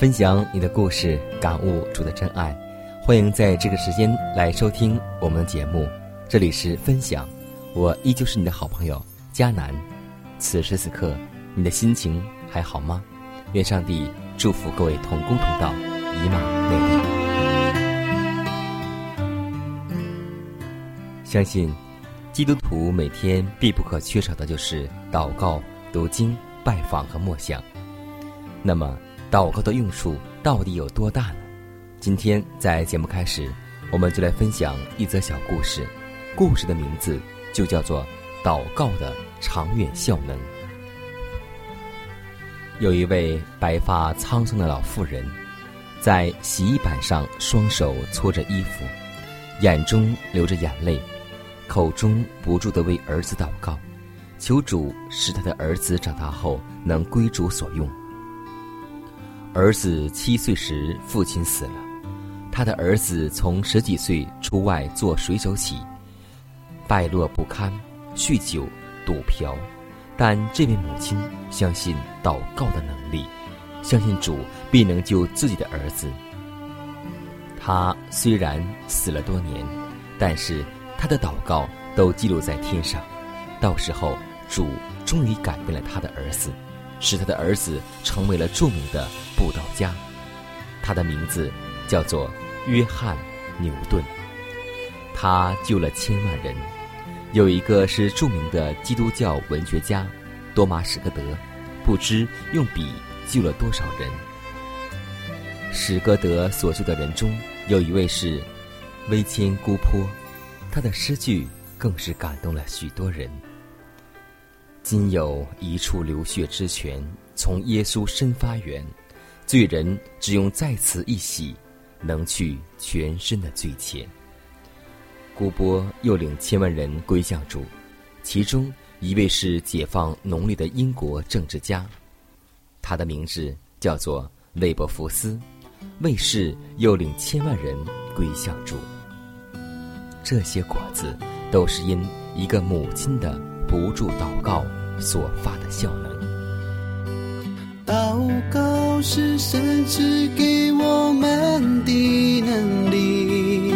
分享你的故事，感悟主的真爱。欢迎在这个时间来收听我们的节目，这里是分享，我依旧是你的好朋友佳南。此时此刻，你的心情还好吗？愿上帝祝福各位同工同道，以马内利。相信基督徒每天必不可缺少的就是祷告、读经、拜访和默想。那么，祷告的用处到底有多大呢？今天在节目开始，我们就来分享一则小故事。故事的名字就叫做《祷告的长远效能》。有一位白发苍苍的老妇人，在洗衣板上双手搓着衣服，眼中流着眼泪，口中不住地为儿子祷告，求主使他的儿子长大后能归主所用。儿子七岁时，父亲死了。他的儿子从十几岁出外做水手起，败落不堪，酗酒、赌嫖。但这位母亲相信祷告的能力，相信主必能救自己的儿子。他虽然死了多年，但是他的祷告都记录在天上。到时候，主终于改变了他的儿子。使他的儿子成为了著名的布道家，他的名字叫做约翰·牛顿。他救了千万人。有一个是著名的基督教文学家多马史歌德，不知用笔救了多少人。史歌德所救的人中有一位是微谦姑坡，他的诗句更是感动了许多人。今有一处流血之泉，从耶稣身发源，罪人只用在此一洗，能去全身的罪愆。姑波又领千万人归向主，其中一位是解放农历的英国政治家，他的名字叫做韦伯福斯，卫士又领千万人归向主。这些果子都是因一个母亲的不住祷告所发的效能。祷告是神赐给我们的能力，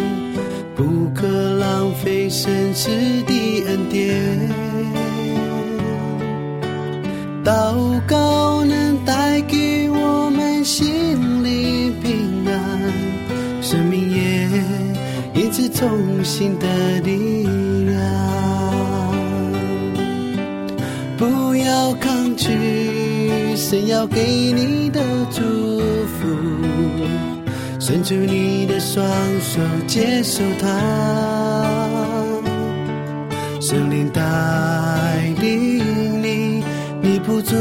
不可浪费神赐的恩典。祷告能带给我们心灵平安，生命也因此重新的力神要给你的祝福，伸出你的双手接受它。圣灵带领你，你不住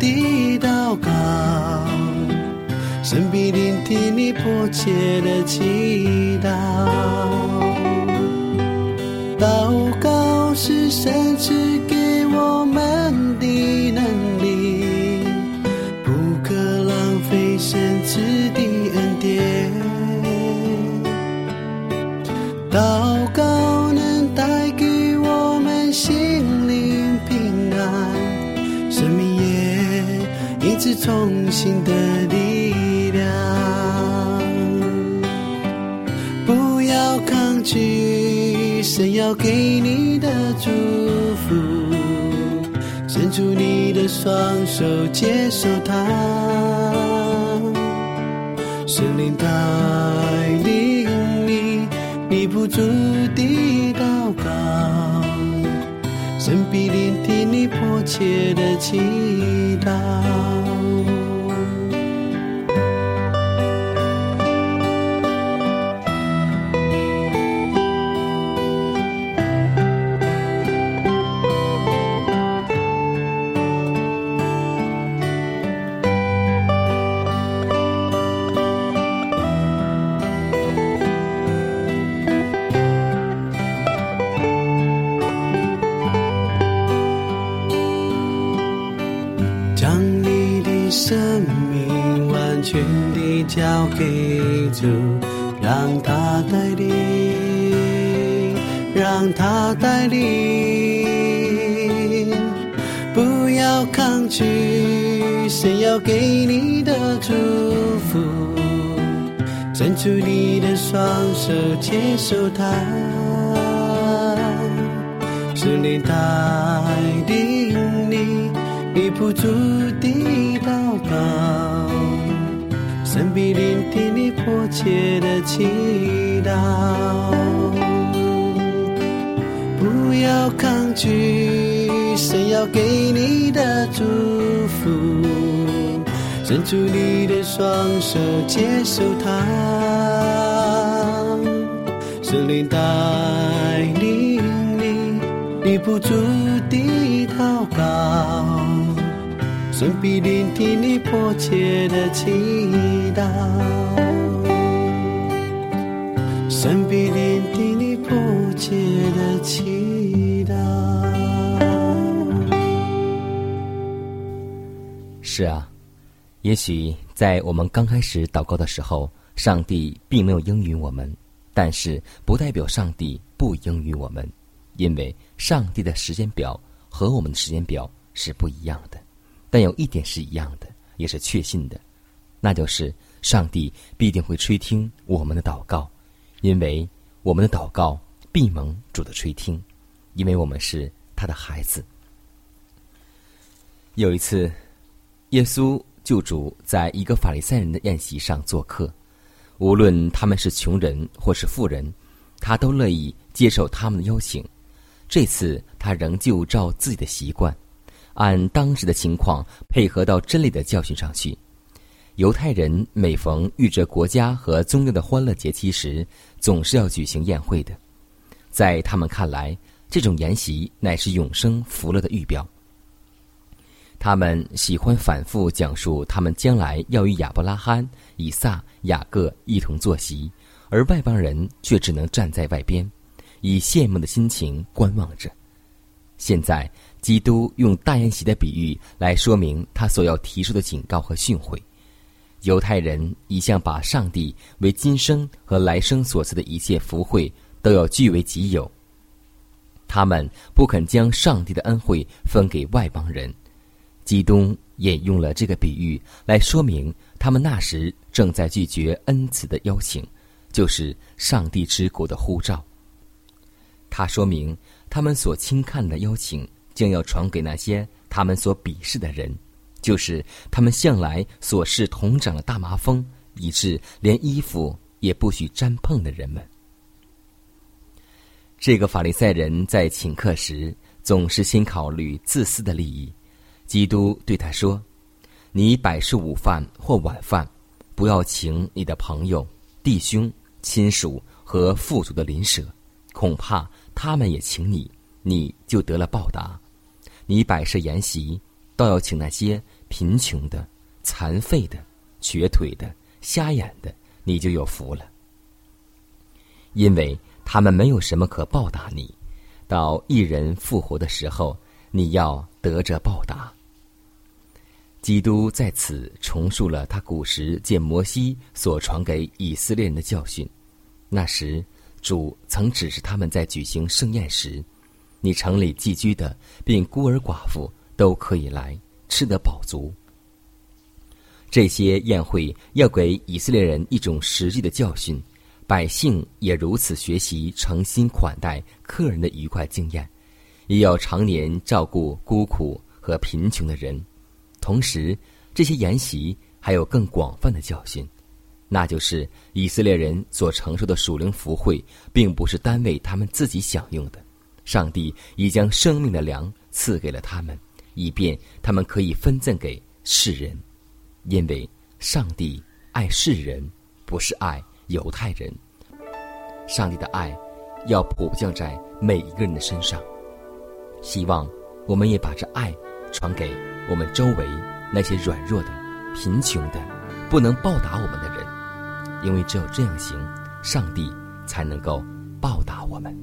地祷告，神必聆听你迫切的祈。祷重新的力量。不要抗拒神要给你的祝福，伸出你的双手接受它。圣灵带领你，你不住地祷告，神必聆听你迫切的祈祷。神要给你的祝福，伸出你的双手接受它。是你带领你，你不住地祷告，神必聆听你迫切的祈祷。不要抗拒神要给你的祝福，伸出你的双手接受它。神灵带领你，你不住地祷告，神必聆听你迫切的祈祷。神必聆听你迫切的祈是啊，也许在我们刚开始祷告的时候，上帝并没有应允我们，但是不代表上帝不应允我们，因为上帝的时间表和我们的时间表是不一样的。但有一点是一样的，也是确信的，那就是上帝必定会垂听我们的祷告，因为我们的祷告必蒙主的垂听，因为我们是他的孩子。有一次。耶稣救主在一个法利赛人的宴席上做客，无论他们是穷人或是富人，他都乐意接受他们的邀请。这次他仍旧照自己的习惯，按当时的情况配合到真理的教训上去。犹太人每逢遇着国家和宗教的欢乐节期时，总是要举行宴会的。在他们看来，这种筵席乃是永生福乐的预表。他们喜欢反复讲述他们将来要与亚伯拉罕、以撒、雅各一同坐席，而外邦人却只能站在外边，以羡慕的心情观望着。现在，基督用大宴席的比喻来说明他所要提出的警告和训诲。犹太人一向把上帝为今生和来生所赐的一切福惠都要据为己有，他们不肯将上帝的恩惠分给外邦人。基督引用了这个比喻来说明，他们那时正在拒绝恩赐的邀请，就是上帝之国的呼召。他说明，他们所轻看的邀请将要传给那些他们所鄙视的人，就是他们向来所视同长的大麻风，以致连衣服也不许沾碰的人们。这个法利赛人在请客时，总是先考虑自私的利益。基督对他说：“你百事午饭或晚饭，不要请你的朋友、弟兄、亲属和富足的邻舍，恐怕他们也请你，你就得了报答。你百事筵席，倒要请那些贫穷的、残废的、瘸腿的、瞎眼的，你就有福了，因为他们没有什么可报答你。到一人复活的时候，你要得着报答。”基督在此重述了他古时见摩西所传给以色列人的教训。那时，主曾指示他们在举行盛宴时，你城里寄居的并孤儿寡妇都可以来吃得饱足。这些宴会要给以色列人一种实际的教训，百姓也如此学习诚心款待客人的愉快经验，也要常年照顾孤苦和贫穷的人。同时，这些研习还有更广泛的教训，那就是以色列人所承受的属灵福惠，并不是单为他们自己享用的，上帝已将生命的粮赐给了他们，以便他们可以分赠给世人。因为上帝爱世人，不是爱犹太人。上帝的爱要普降在每一个人的身上。希望我们也把这爱传给我们周围那些软弱的、贫穷的、不能报答我们的人，因为只有这样行，上帝才能够报答我们。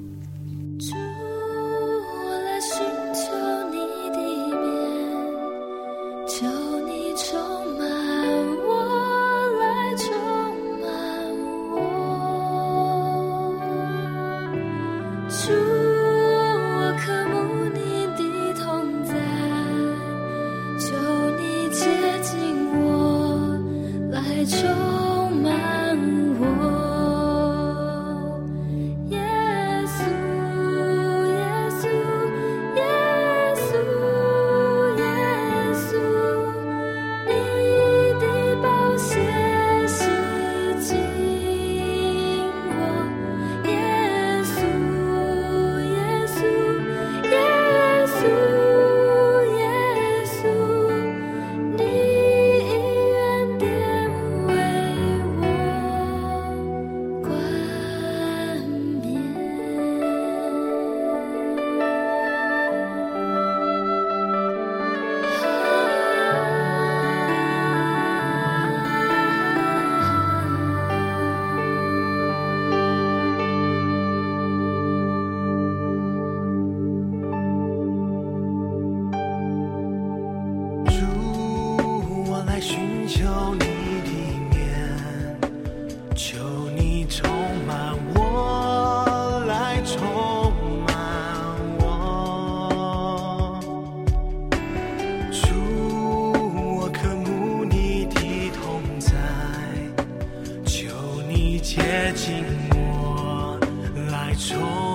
你接近我，来重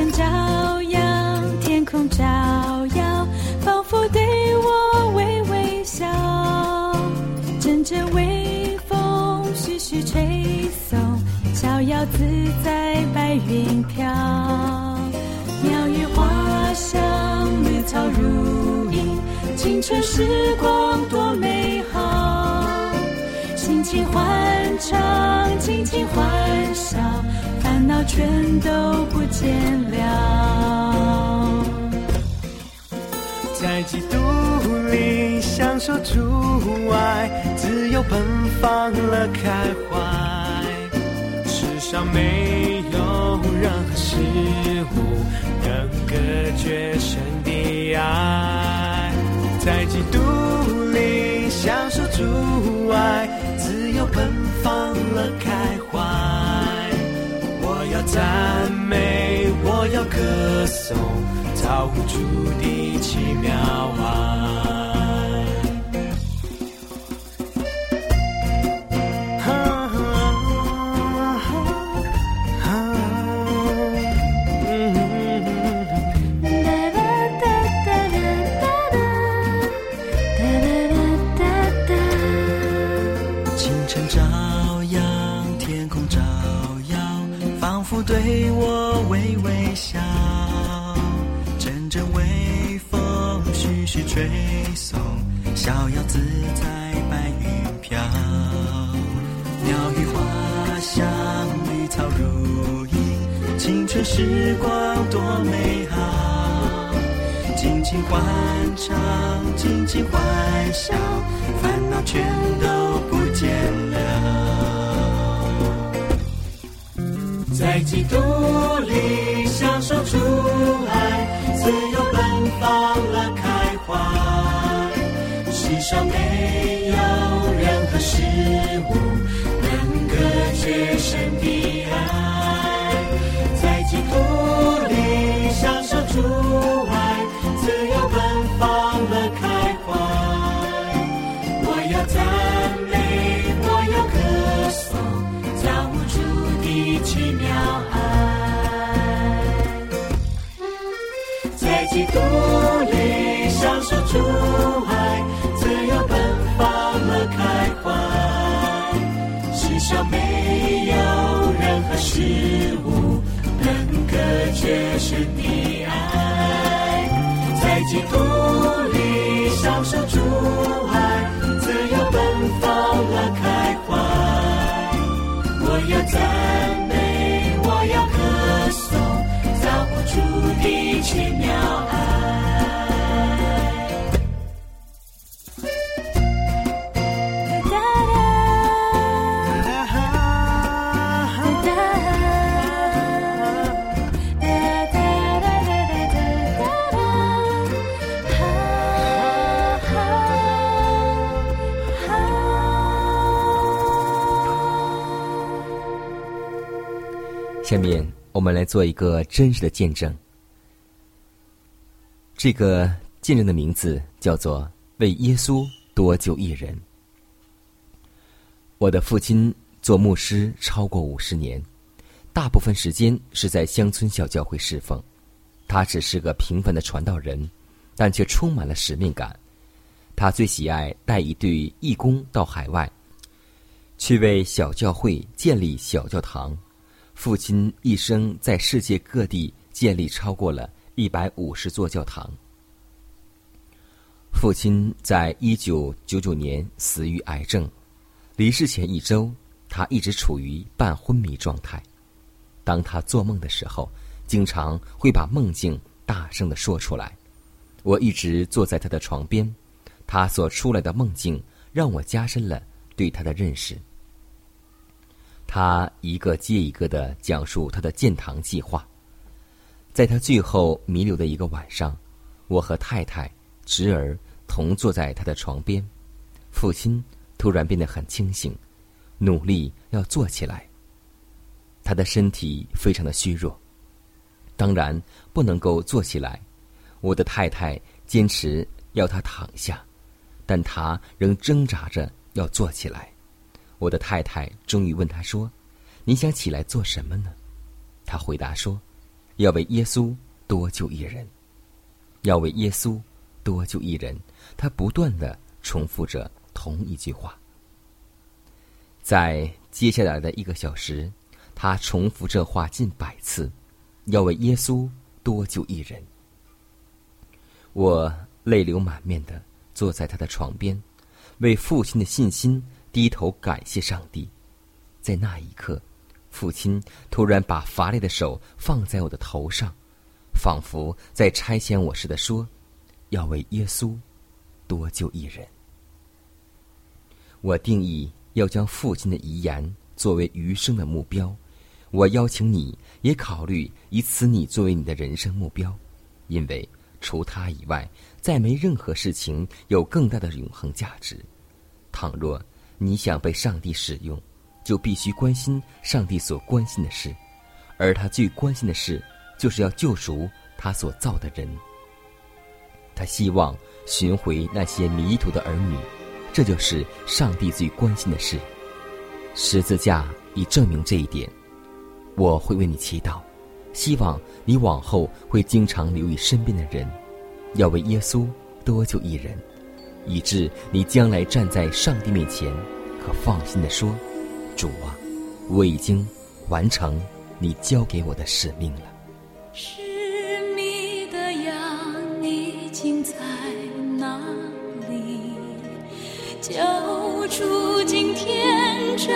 清晨照耀，天空照耀，仿佛对我微微笑。阵阵微风徐徐吹送，逍遥自在白云飘。鸟语花香，绿草如茵，青春时光多美好。心情欢畅，尽情欢全都不见了。在基督里享受主爱，自由奔放了开怀。世上没有任何事物能隔绝神的爱，在基督里享受主爱，颂，造物主的奇妙啊。时光多美好。尽情欢唱，尽情欢笑，烦恼全都不见了。在基督里享受主爱，自由奔放了开怀。世上没有任何事物能隔绝神的爱，基督里享受主爱，自由奔放乐开怀。我要赞美，我要歌颂，造物主的奇妙爱。在基督里享受主爱，自由奔放乐开怀。世上没有任何事绝做一个真实的见证。这个见证的名字叫做“为耶稣多救一人”。我的父亲做牧师超过五十年，大部分时间是在乡村小教会侍奉。他只是个平凡的传道人，但却充满了使命感。他最喜爱带一队义工到海外，去为小教会建立小教堂。父亲一生在世界各地建立超过了一百五十座教堂。父亲在一九九九年死于癌症，离世前一周，他一直处于半昏迷状态。当他做梦的时候，经常会把梦境大声的说出来。我一直坐在他的床边。他所出来的梦境让我加深了对他的认识。他一个接一个的讲述他的建堂计划。在他最后弥留的一个晚上，我和太太、侄儿同坐在他的床边。父亲突然变得很清醒，努力要坐起来。他的身体非常的虚弱，当然不能够坐起来。我的太太坚持要他躺下。但他仍挣扎着要坐起来。我的太太终于问他说：“你想起来做什么呢？”他回答说：“要为耶稣多救一人，要为耶稣多救一人。”他不断的重复着同一句话。在接下来的一个小时，他重复这话近百次：“要为耶稣多救一人。”我泪流满面的。坐在他的床边，为父亲的信心低头感谢上帝。在那一刻，父亲突然把乏力的手放在我的头上，仿佛在差遣我似的说：“要为耶稣多救一人。”我定义要将父亲的遗言作为余生的目标。我邀请你也考虑以此你作为你的人生目标，因为除他以外。再没任何事情有更大的永恒价值。倘若你想被上帝使用，就必须关心上帝所关心的事，而他最关心的事，就是要救赎他所造的人。他希望寻回那些迷途的儿女，这就是上帝最关心的事。十字架已证明这一点。我会为你祈祷，希望你往后会经常留意身边的人。要为耶稣多救一人，以致你将来站在上帝面前，可放心的说：“主啊，我已经完成你交给我的使命了。”是迷的羊已经在哪里？救主今天正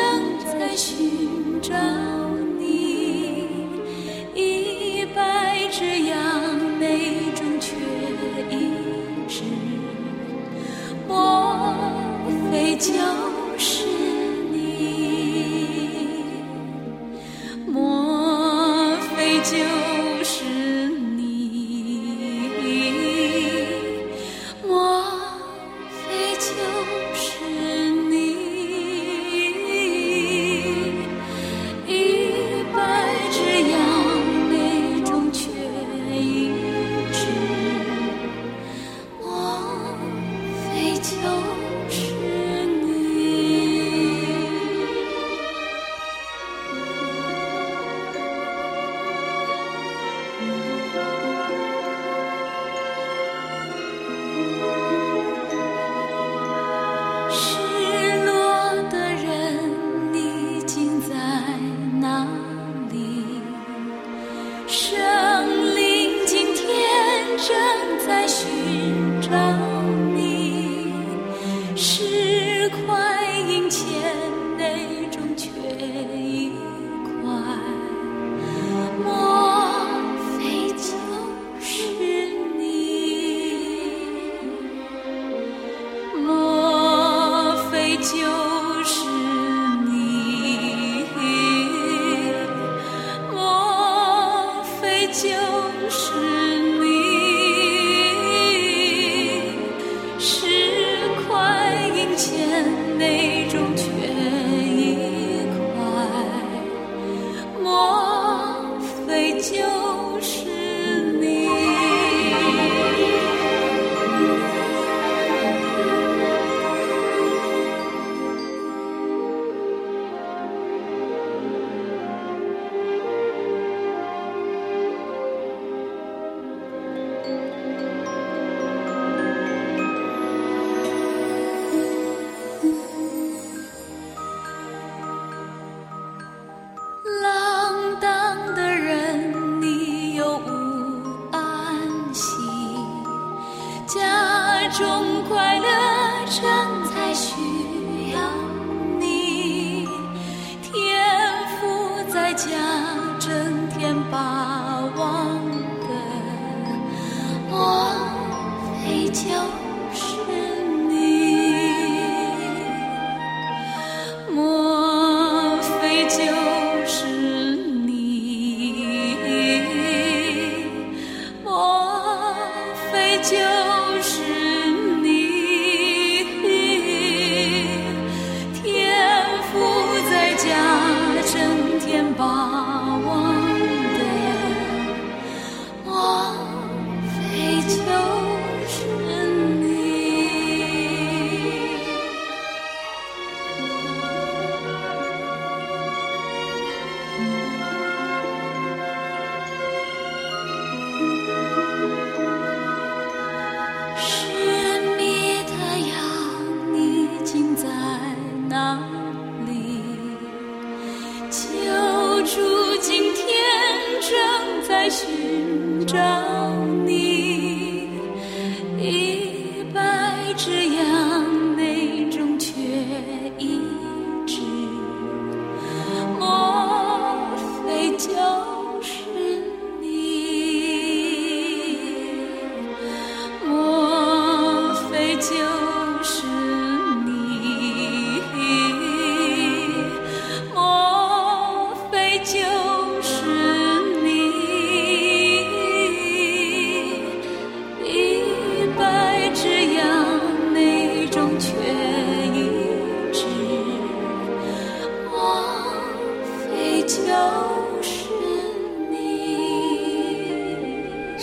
在寻找。就 yo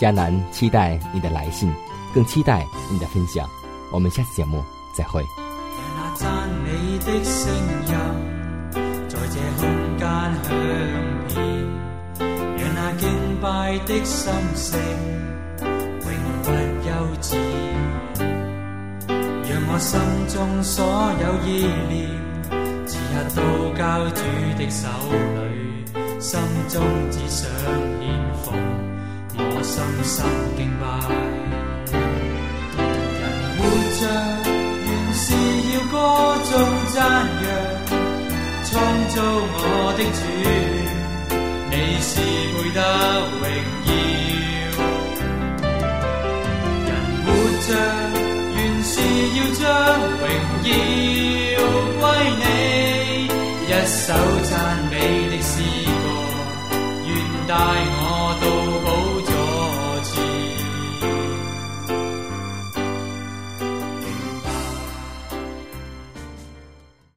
迦南期待你的来信，更期待你的分享。我们下次节目再会。讓那讚美的聲音在這空間響遍，讓那敬拜的心聲永不休止。讓我心中所有意念，此刻都交主的手裏，心中只想獻奉我深深敬拜。人活着，原是要歌頌讚揚，創造我的主，你。是配得荣耀。人活着，原是要将荣耀归你，一首赞美的诗歌，愿带我